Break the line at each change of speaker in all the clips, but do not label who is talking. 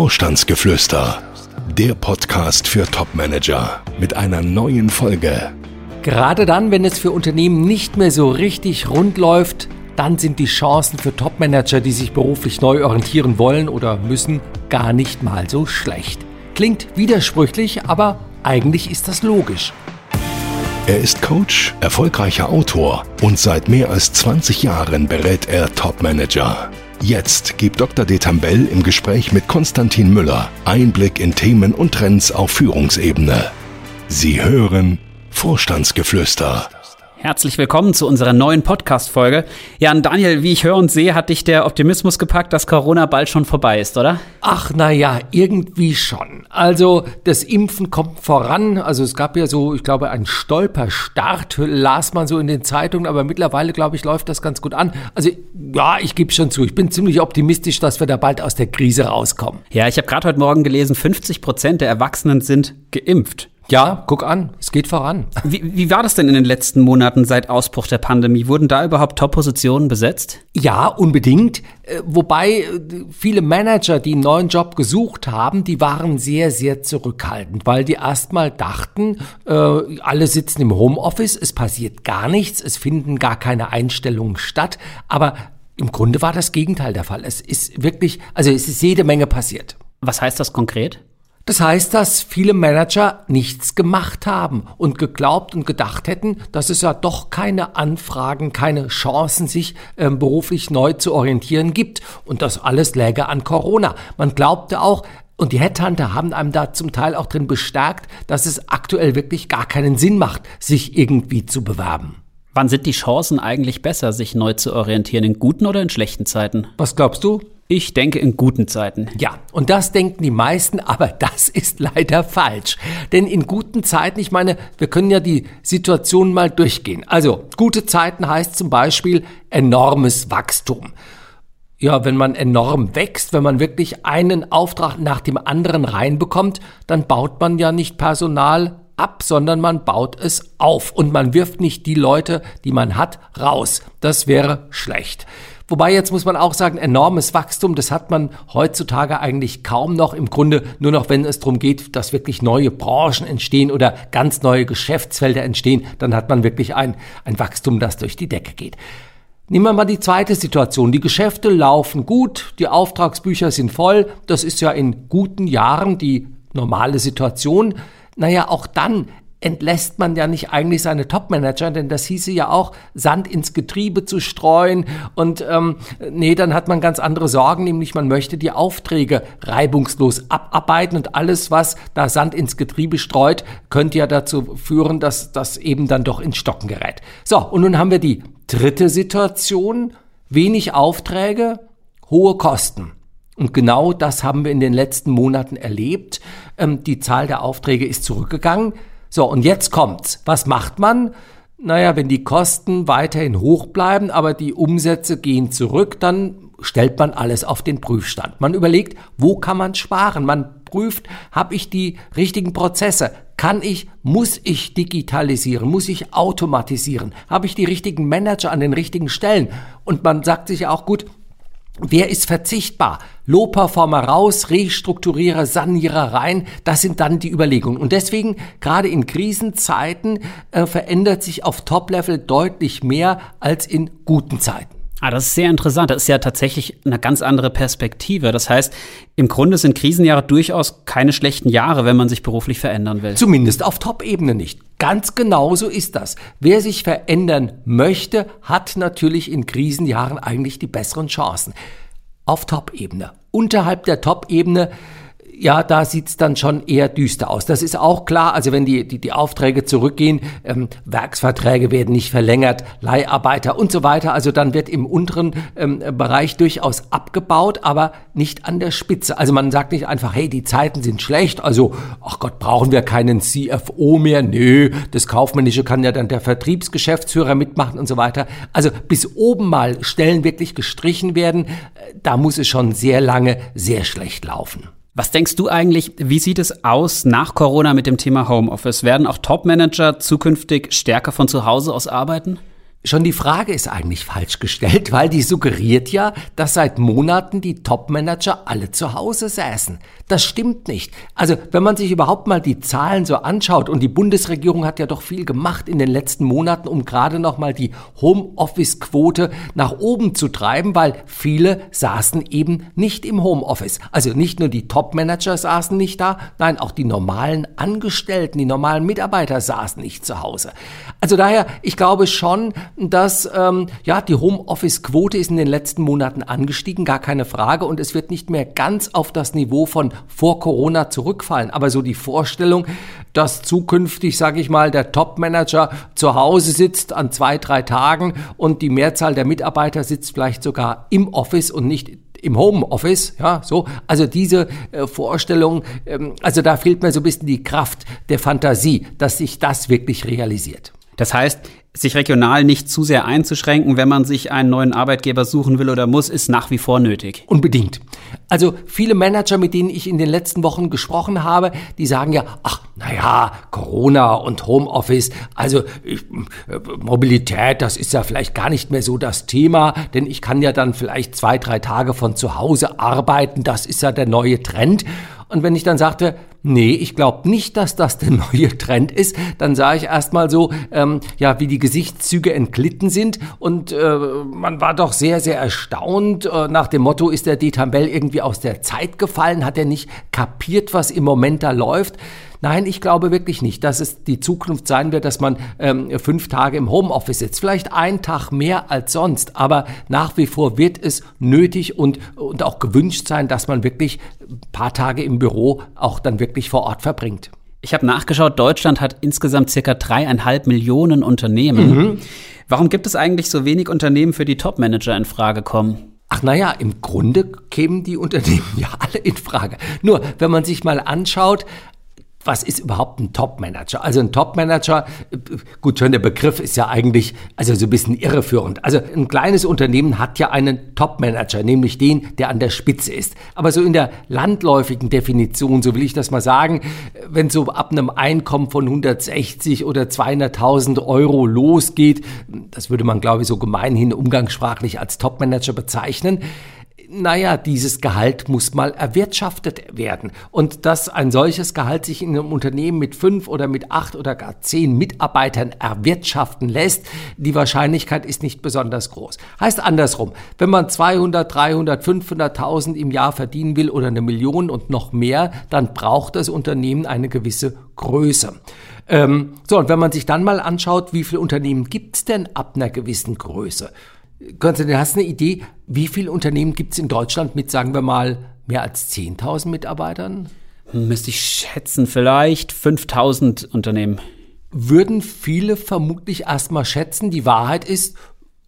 Vorstandsgeflüster, der Podcast für Topmanager mit einer neuen Folge.
Gerade dann, wenn es für Unternehmen nicht mehr so richtig rund läuft, dann sind die Chancen für Topmanager, die sich beruflich neu orientieren wollen oder müssen, gar nicht mal so schlecht. Klingt widersprüchlich, aber eigentlich ist das logisch.
Er ist Coach, erfolgreicher Autor und seit mehr als 20 Jahren berät er Topmanager. Jetzt gibt Dr. Detambell im Gespräch mit Konstantin Müller Einblick in Themen und Trends auf Führungsebene. Sie hören Vorstandsgeflüster.
Herzlich willkommen zu unserer neuen Podcast-Folge. Ja, und Daniel, wie ich höre und sehe, hat dich der Optimismus gepackt, dass Corona bald schon vorbei ist, oder?
Ach, na ja, irgendwie schon. Also, das Impfen kommt voran. Also, es gab ja so, ich glaube, einen Stolperstart, las man so in den Zeitungen, aber mittlerweile, glaube ich, läuft das ganz gut an. Also, ja, ich gebe schon zu, ich bin ziemlich optimistisch, dass wir da bald aus der Krise rauskommen.
Ja, ich habe gerade heute Morgen gelesen, 50 Prozent der Erwachsenen sind geimpft.
Ja, guck an, es geht voran.
Wie, wie war das denn in den letzten Monaten seit Ausbruch der Pandemie? Wurden da überhaupt Top-Positionen besetzt?
Ja, unbedingt. Äh, wobei äh, viele Manager, die einen neuen Job gesucht haben, die waren sehr, sehr zurückhaltend, weil die erstmal dachten, äh, alle sitzen im Homeoffice, es passiert gar nichts, es finden gar keine Einstellungen statt. Aber im Grunde war das Gegenteil der Fall. Es ist wirklich, also es ist jede Menge passiert.
Was heißt das konkret?
Das heißt, dass viele Manager nichts gemacht haben und geglaubt und gedacht hätten, dass es ja doch keine Anfragen, keine Chancen, sich äh, beruflich neu zu orientieren gibt. Und das alles läge an Corona. Man glaubte auch, und die Headhunter haben einem da zum Teil auch drin bestärkt, dass es aktuell wirklich gar keinen Sinn macht, sich irgendwie zu bewerben.
Wann sind die Chancen eigentlich besser, sich neu zu orientieren? In guten oder in schlechten Zeiten?
Was glaubst du?
Ich denke in guten Zeiten.
Ja, und das denken die meisten, aber das ist leider falsch. Denn in guten Zeiten, ich meine, wir können ja die Situation mal durchgehen. Also, gute Zeiten heißt zum Beispiel enormes Wachstum. Ja, wenn man enorm wächst, wenn man wirklich einen Auftrag nach dem anderen reinbekommt, dann baut man ja nicht Personal ab, sondern man baut es auf und man wirft nicht die Leute, die man hat, raus. Das wäre schlecht. Wobei jetzt muss man auch sagen, enormes Wachstum, das hat man heutzutage eigentlich kaum noch. Im Grunde nur noch, wenn es darum geht, dass wirklich neue Branchen entstehen oder ganz neue Geschäftsfelder entstehen, dann hat man wirklich ein, ein Wachstum, das durch die Decke geht. Nehmen wir mal die zweite Situation. Die Geschäfte laufen gut, die Auftragsbücher sind voll. Das ist ja in guten Jahren die normale Situation naja, auch dann entlässt man ja nicht eigentlich seine Topmanager, denn das hieße ja auch, Sand ins Getriebe zu streuen. Und ähm, nee, dann hat man ganz andere Sorgen, nämlich man möchte die Aufträge reibungslos abarbeiten und alles, was da Sand ins Getriebe streut, könnte ja dazu führen, dass das eben dann doch ins Stocken gerät. So, und nun haben wir die dritte Situation, wenig Aufträge, hohe Kosten. Und genau das haben wir in den letzten Monaten erlebt. Ähm, die Zahl der Aufträge ist zurückgegangen. So, und jetzt kommt's. Was macht man? Naja, wenn die Kosten weiterhin hoch bleiben, aber die Umsätze gehen zurück, dann stellt man alles auf den Prüfstand. Man überlegt, wo kann man sparen? Man prüft, habe ich die richtigen Prozesse? Kann ich, muss ich digitalisieren? Muss ich automatisieren? Habe ich die richtigen Manager an den richtigen Stellen? Und man sagt sich auch, gut, Wer ist verzichtbar? Low-Performer raus, Restrukturierer, Sanierer rein. Das sind dann die Überlegungen. Und deswegen, gerade in Krisenzeiten, äh, verändert sich auf Top-Level deutlich mehr als in guten Zeiten.
Ah, das ist sehr interessant. Das ist ja tatsächlich eine ganz andere Perspektive. Das heißt, im Grunde sind Krisenjahre durchaus keine schlechten Jahre, wenn man sich beruflich verändern will.
Zumindest auf Top-Ebene nicht. Ganz genau so ist das. Wer sich verändern möchte, hat natürlich in Krisenjahren eigentlich die besseren Chancen. Auf Top-Ebene. Unterhalb der Top-Ebene ja, da sieht's dann schon eher düster aus. Das ist auch klar. Also wenn die, die, die Aufträge zurückgehen, ähm, Werksverträge werden nicht verlängert, Leiharbeiter und so weiter. Also dann wird im unteren ähm, Bereich durchaus abgebaut, aber nicht an der Spitze. Also man sagt nicht einfach, hey, die Zeiten sind schlecht, also, ach Gott, brauchen wir keinen CFO mehr? Nö, das Kaufmännische kann ja dann der Vertriebsgeschäftsführer mitmachen und so weiter. Also bis oben mal Stellen wirklich gestrichen werden, äh, da muss es schon sehr lange sehr schlecht laufen.
Was denkst du eigentlich, wie sieht es aus nach Corona mit dem Thema Homeoffice? Werden auch Top-Manager zukünftig stärker von zu Hause aus arbeiten?
Schon die Frage ist eigentlich falsch gestellt, weil die suggeriert ja, dass seit Monaten die Topmanager alle zu Hause säßen. Das stimmt nicht. Also, wenn man sich überhaupt mal die Zahlen so anschaut und die Bundesregierung hat ja doch viel gemacht in den letzten Monaten, um gerade noch mal die Homeoffice-Quote nach oben zu treiben, weil viele saßen eben nicht im Homeoffice. Also nicht nur die Topmanager saßen nicht da, nein, auch die normalen Angestellten, die normalen Mitarbeiter saßen nicht zu Hause. Also daher, ich glaube schon, dass ähm, ja die Homeoffice-Quote ist in den letzten Monaten angestiegen, gar keine Frage, und es wird nicht mehr ganz auf das Niveau von vor Corona zurückfallen. Aber so die Vorstellung, dass zukünftig, sage ich mal, der Top-Manager zu Hause sitzt an zwei, drei Tagen und die Mehrzahl der Mitarbeiter sitzt vielleicht sogar im Office und nicht im Homeoffice, ja, so. Also diese äh, Vorstellung, ähm, also da fehlt mir so ein bisschen die Kraft der Fantasie, dass sich das wirklich realisiert.
Das heißt, sich regional nicht zu sehr einzuschränken, wenn man sich einen neuen Arbeitgeber suchen will oder muss, ist nach wie vor nötig.
Unbedingt. Also viele Manager, mit denen ich in den letzten Wochen gesprochen habe, die sagen ja, ach, naja, Corona und Homeoffice, also ich, äh, Mobilität, das ist ja vielleicht gar nicht mehr so das Thema, denn ich kann ja dann vielleicht zwei, drei Tage von zu Hause arbeiten, das ist ja der neue Trend. Und wenn ich dann sagte, nee, ich glaube nicht, dass das der neue Trend ist, dann sah ich erstmal so, ähm, ja, wie die Gesichtszüge entglitten sind und äh, man war doch sehr, sehr erstaunt. Äh, nach dem Motto, ist der Detambell irgendwie aus der Zeit gefallen? Hat er nicht kapiert, was im Moment da läuft? Nein, ich glaube wirklich nicht, dass es die Zukunft sein wird, dass man ähm, fünf Tage im Homeoffice sitzt. Vielleicht ein Tag mehr als sonst, aber nach wie vor wird es nötig und, und auch gewünscht sein, dass man wirklich ein paar Tage im Büro auch dann wirklich vor Ort verbringt.
Ich habe nachgeschaut, Deutschland hat insgesamt circa dreieinhalb Millionen Unternehmen. Mhm. Warum gibt es eigentlich so wenig Unternehmen, für die Topmanager in Frage kommen?
Ach naja, im Grunde kämen die Unternehmen ja alle in Frage. Nur, wenn man sich mal anschaut, was ist überhaupt ein Top-Manager? Also ein Top-Manager, gut, schon der Begriff ist ja eigentlich also so ein bisschen irreführend. Also ein kleines Unternehmen hat ja einen Top-Manager, nämlich den, der an der Spitze ist. Aber so in der landläufigen Definition, so will ich das mal sagen, wenn so ab einem Einkommen von 160 oder 200.000 Euro losgeht, das würde man glaube ich so gemeinhin umgangssprachlich als Top-Manager bezeichnen, naja, dieses Gehalt muss mal erwirtschaftet werden. Und dass ein solches Gehalt sich in einem Unternehmen mit fünf oder mit acht oder gar zehn Mitarbeitern erwirtschaften lässt, die Wahrscheinlichkeit ist nicht besonders groß. Heißt andersrum, wenn man 200, 300, 500.000 im Jahr verdienen will oder eine Million und noch mehr, dann braucht das Unternehmen eine gewisse Größe. Ähm, so, und wenn man sich dann mal anschaut, wie viele Unternehmen gibt's denn ab einer gewissen Größe? Konstantin, hast du eine Idee, wie viele Unternehmen gibt es in Deutschland mit, sagen wir mal, mehr als 10.000 Mitarbeitern?
Müsste ich schätzen, vielleicht 5.000 Unternehmen.
Würden viele vermutlich erstmal schätzen, die Wahrheit ist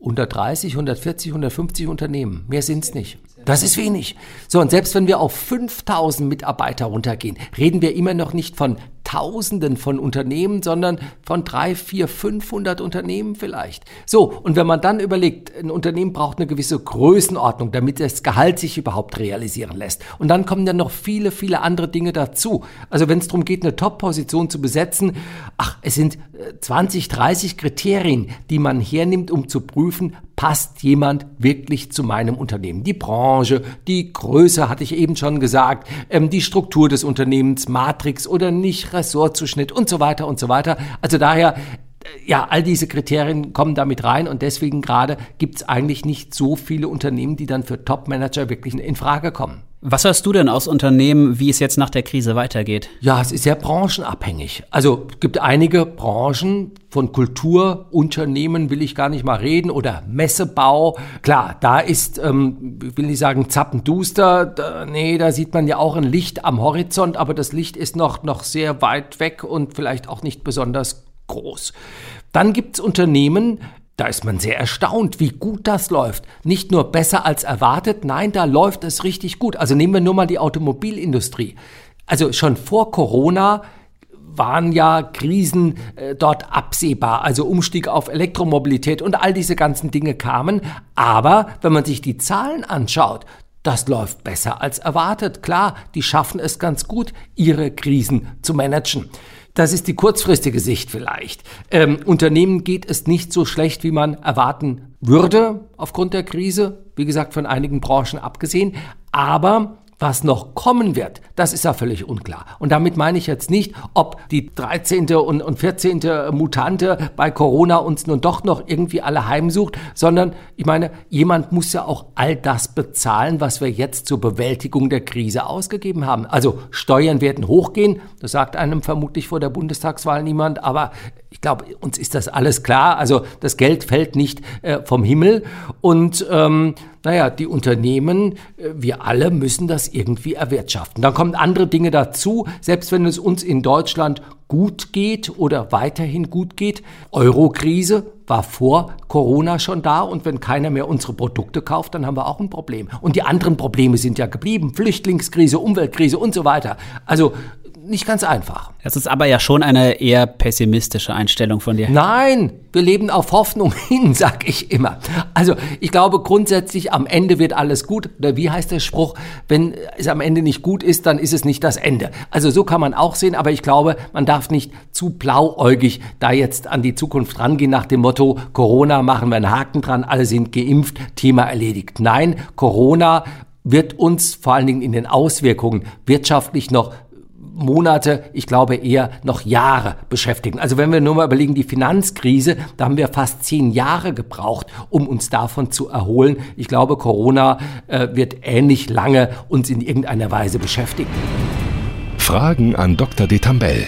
130, 140, 150 Unternehmen. Mehr sind es nicht. Das ist wenig. So, und selbst wenn wir auf 5000 Mitarbeiter runtergehen, reden wir immer noch nicht von Tausenden von Unternehmen, sondern von drei, vier, 500 Unternehmen vielleicht. So, und wenn man dann überlegt, ein Unternehmen braucht eine gewisse Größenordnung, damit das Gehalt sich überhaupt realisieren lässt. Und dann kommen dann noch viele, viele andere Dinge dazu. Also wenn es darum geht, eine Top-Position zu besetzen, ach, es sind 20, äh, 30 Kriterien, die man hernimmt, um zu prüfen, passt jemand wirklich zu meinem Unternehmen? Die Branche, die Größe hatte ich eben schon gesagt, ähm, die Struktur des Unternehmens, Matrix oder nicht, Ressortzuschnitt und so weiter und so weiter. Also daher äh, ja, all diese Kriterien kommen damit rein und deswegen gerade gibt es eigentlich nicht so viele Unternehmen, die dann für Top-Manager wirklich in Frage kommen.
Was hörst du denn aus Unternehmen, wie es jetzt nach der Krise weitergeht?
Ja, es ist sehr branchenabhängig. Also es gibt einige Branchen, von Kulturunternehmen will ich gar nicht mal reden oder Messebau. Klar, da ist, ähm, will ich sagen, zappenduster. Da, nee, da sieht man ja auch ein Licht am Horizont, aber das Licht ist noch, noch sehr weit weg und vielleicht auch nicht besonders groß. Dann gibt's Unternehmen, da ist man sehr erstaunt, wie gut das läuft. Nicht nur besser als erwartet, nein, da läuft es richtig gut. Also nehmen wir nur mal die Automobilindustrie. Also schon vor Corona waren ja Krisen äh, dort absehbar, also Umstieg auf Elektromobilität und all diese ganzen Dinge kamen. Aber wenn man sich die Zahlen anschaut, das läuft besser als erwartet. Klar, die schaffen es ganz gut, ihre Krisen zu managen. Das ist die kurzfristige Sicht vielleicht. Ähm, Unternehmen geht es nicht so schlecht, wie man erwarten würde aufgrund der Krise. Wie gesagt, von einigen Branchen abgesehen. Aber was noch kommen wird, das ist ja völlig unklar. Und damit meine ich jetzt nicht, ob die 13. und 14. Mutante bei Corona uns nun doch noch irgendwie alle heimsucht, sondern ich meine, jemand muss ja auch all das bezahlen, was wir jetzt zur Bewältigung der Krise ausgegeben haben. Also Steuern werden hochgehen, das sagt einem vermutlich vor der Bundestagswahl niemand, aber ich glaube, uns ist das alles klar. Also das Geld fällt nicht äh, vom Himmel und ähm, naja, die Unternehmen, äh, wir alle müssen das irgendwie erwirtschaften. Dann kommen andere Dinge dazu, selbst wenn es uns in Deutschland gut geht oder weiterhin gut geht. Eurokrise war vor Corona schon da und wenn keiner mehr unsere Produkte kauft, dann haben wir auch ein Problem. Und die anderen Probleme sind ja geblieben. Flüchtlingskrise, Umweltkrise und so weiter. Also nicht ganz einfach.
Das ist aber ja schon eine eher pessimistische Einstellung von dir.
Nein, wir leben auf Hoffnung hin, sag ich immer. Also ich glaube grundsätzlich, am Ende wird alles gut. Oder wie heißt der Spruch, wenn es am Ende nicht gut ist, dann ist es nicht das Ende. Also so kann man auch sehen, aber ich glaube, man darf nicht zu blauäugig da jetzt an die Zukunft rangehen nach dem Motto, Corona machen wir einen Haken dran, alle sind geimpft, Thema erledigt. Nein, Corona wird uns vor allen Dingen in den Auswirkungen wirtschaftlich noch Monate, ich glaube eher noch Jahre beschäftigen. Also wenn wir nur mal überlegen, die Finanzkrise, da haben wir fast zehn Jahre gebraucht, um uns davon zu erholen. Ich glaube, Corona äh, wird ähnlich lange uns in irgendeiner Weise beschäftigen.
Fragen an Dr. Detambell.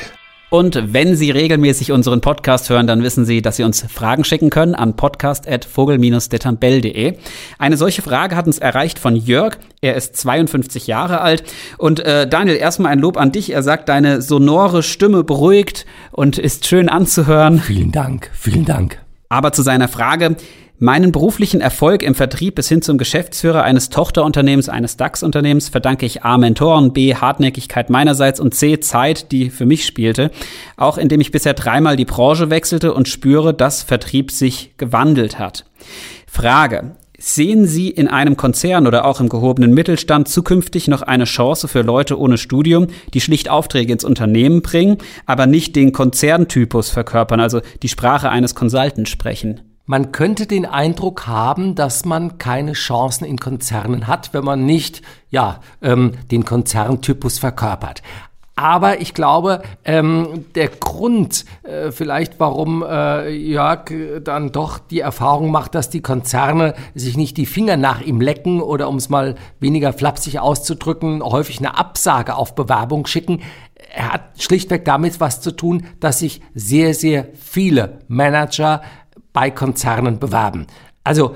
Und wenn Sie regelmäßig unseren Podcast hören, dann wissen Sie, dass Sie uns Fragen schicken können an podcast.vogel-detambell.de. Eine solche Frage hat uns erreicht von Jörg. Er ist 52 Jahre alt. Und äh, Daniel, erstmal ein Lob an dich. Er sagt, deine sonore Stimme beruhigt und ist schön anzuhören.
Vielen Dank, vielen Dank.
Aber zu seiner Frage, Meinen beruflichen Erfolg im Vertrieb bis hin zum Geschäftsführer eines Tochterunternehmens, eines DAX-Unternehmens verdanke ich A. Mentoren, B. Hartnäckigkeit meinerseits und C. Zeit, die für mich spielte. Auch indem ich bisher dreimal die Branche wechselte und spüre, dass Vertrieb sich gewandelt hat. Frage. Sehen Sie in einem Konzern oder auch im gehobenen Mittelstand zukünftig noch eine Chance für Leute ohne Studium, die schlicht Aufträge ins Unternehmen bringen, aber nicht den Konzerntypus verkörpern, also die Sprache eines Consultants sprechen?
Man könnte den Eindruck haben, dass man keine Chancen in Konzernen hat, wenn man nicht ja, ähm, den Konzerntypus verkörpert. Aber ich glaube, ähm, der Grund äh, vielleicht, warum äh, Jörg dann doch die Erfahrung macht, dass die Konzerne sich nicht die Finger nach ihm lecken oder um es mal weniger flapsig auszudrücken, häufig eine Absage auf Bewerbung schicken, er hat schlichtweg damit was zu tun, dass sich sehr, sehr viele Manager bei Konzernen bewerben. Also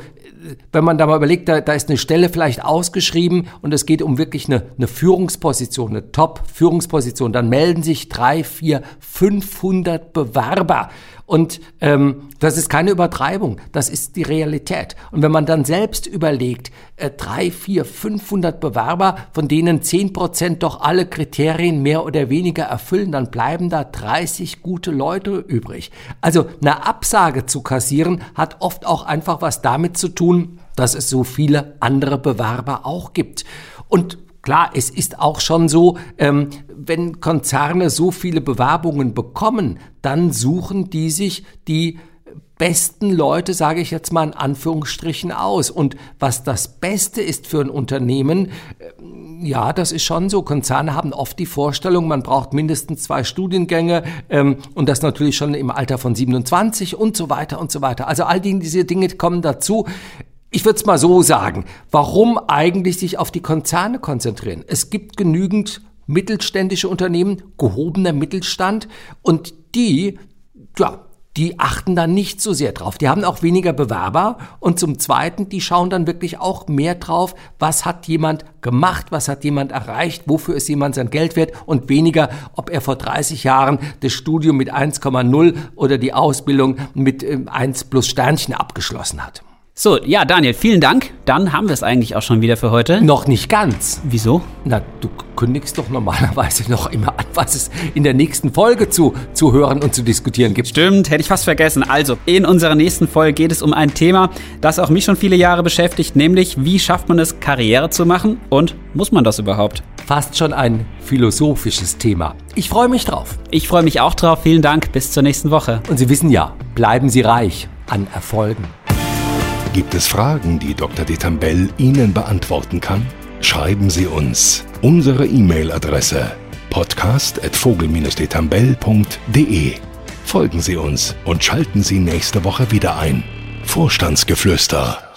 wenn man da mal überlegt, da, da ist eine Stelle vielleicht ausgeschrieben und es geht um wirklich eine, eine Führungsposition, eine Top-Führungsposition, dann melden sich drei, vier, 500 Bewerber. Und ähm, das ist keine Übertreibung, das ist die Realität. Und wenn man dann selbst überlegt, äh, drei, vier, 500 Bewerber, von denen zehn Prozent doch alle Kriterien mehr oder weniger erfüllen, dann bleiben da 30 gute Leute übrig. Also eine Absage zu kassieren hat oft auch einfach was damit zu tun, dass es so viele andere Bewerber auch gibt. Und Klar, es ist auch schon so, ähm, wenn Konzerne so viele Bewerbungen bekommen, dann suchen die sich die besten Leute, sage ich jetzt mal in Anführungsstrichen, aus. Und was das Beste ist für ein Unternehmen, äh, ja, das ist schon so. Konzerne haben oft die Vorstellung, man braucht mindestens zwei Studiengänge ähm, und das natürlich schon im Alter von 27 und so weiter und so weiter. Also all die, diese Dinge kommen dazu ich würde es mal so sagen, warum eigentlich sich auf die Konzerne konzentrieren? Es gibt genügend mittelständische Unternehmen, gehobener Mittelstand und die, ja, die achten da nicht so sehr drauf. Die haben auch weniger Bewerber und zum Zweiten, die schauen dann wirklich auch mehr drauf, was hat jemand gemacht, was hat jemand erreicht, wofür ist jemand sein Geld wert und weniger, ob er vor 30 Jahren das Studium mit 1,0 oder die Ausbildung mit 1 ähm, plus Sternchen abgeschlossen hat.
So, ja, Daniel, vielen Dank. Dann haben wir es eigentlich auch schon wieder für heute.
Noch nicht ganz.
Wieso?
Na, du kündigst doch normalerweise noch immer an, was es in der nächsten Folge zu, zu hören und zu diskutieren gibt.
Stimmt, hätte ich fast vergessen. Also, in unserer nächsten Folge geht es um ein Thema, das auch mich schon viele Jahre beschäftigt, nämlich wie schafft man es, Karriere zu machen und muss man das überhaupt?
Fast schon ein philosophisches Thema. Ich freue mich drauf.
Ich freue mich auch drauf. Vielen Dank. Bis zur nächsten Woche.
Und Sie wissen ja, bleiben Sie reich an Erfolgen.
Gibt es Fragen, die Dr. Detambell Ihnen beantworten kann? Schreiben Sie uns. Unsere E-Mail-Adresse podcast.vogel-detambell.de Folgen Sie uns und schalten Sie nächste Woche wieder ein. Vorstandsgeflüster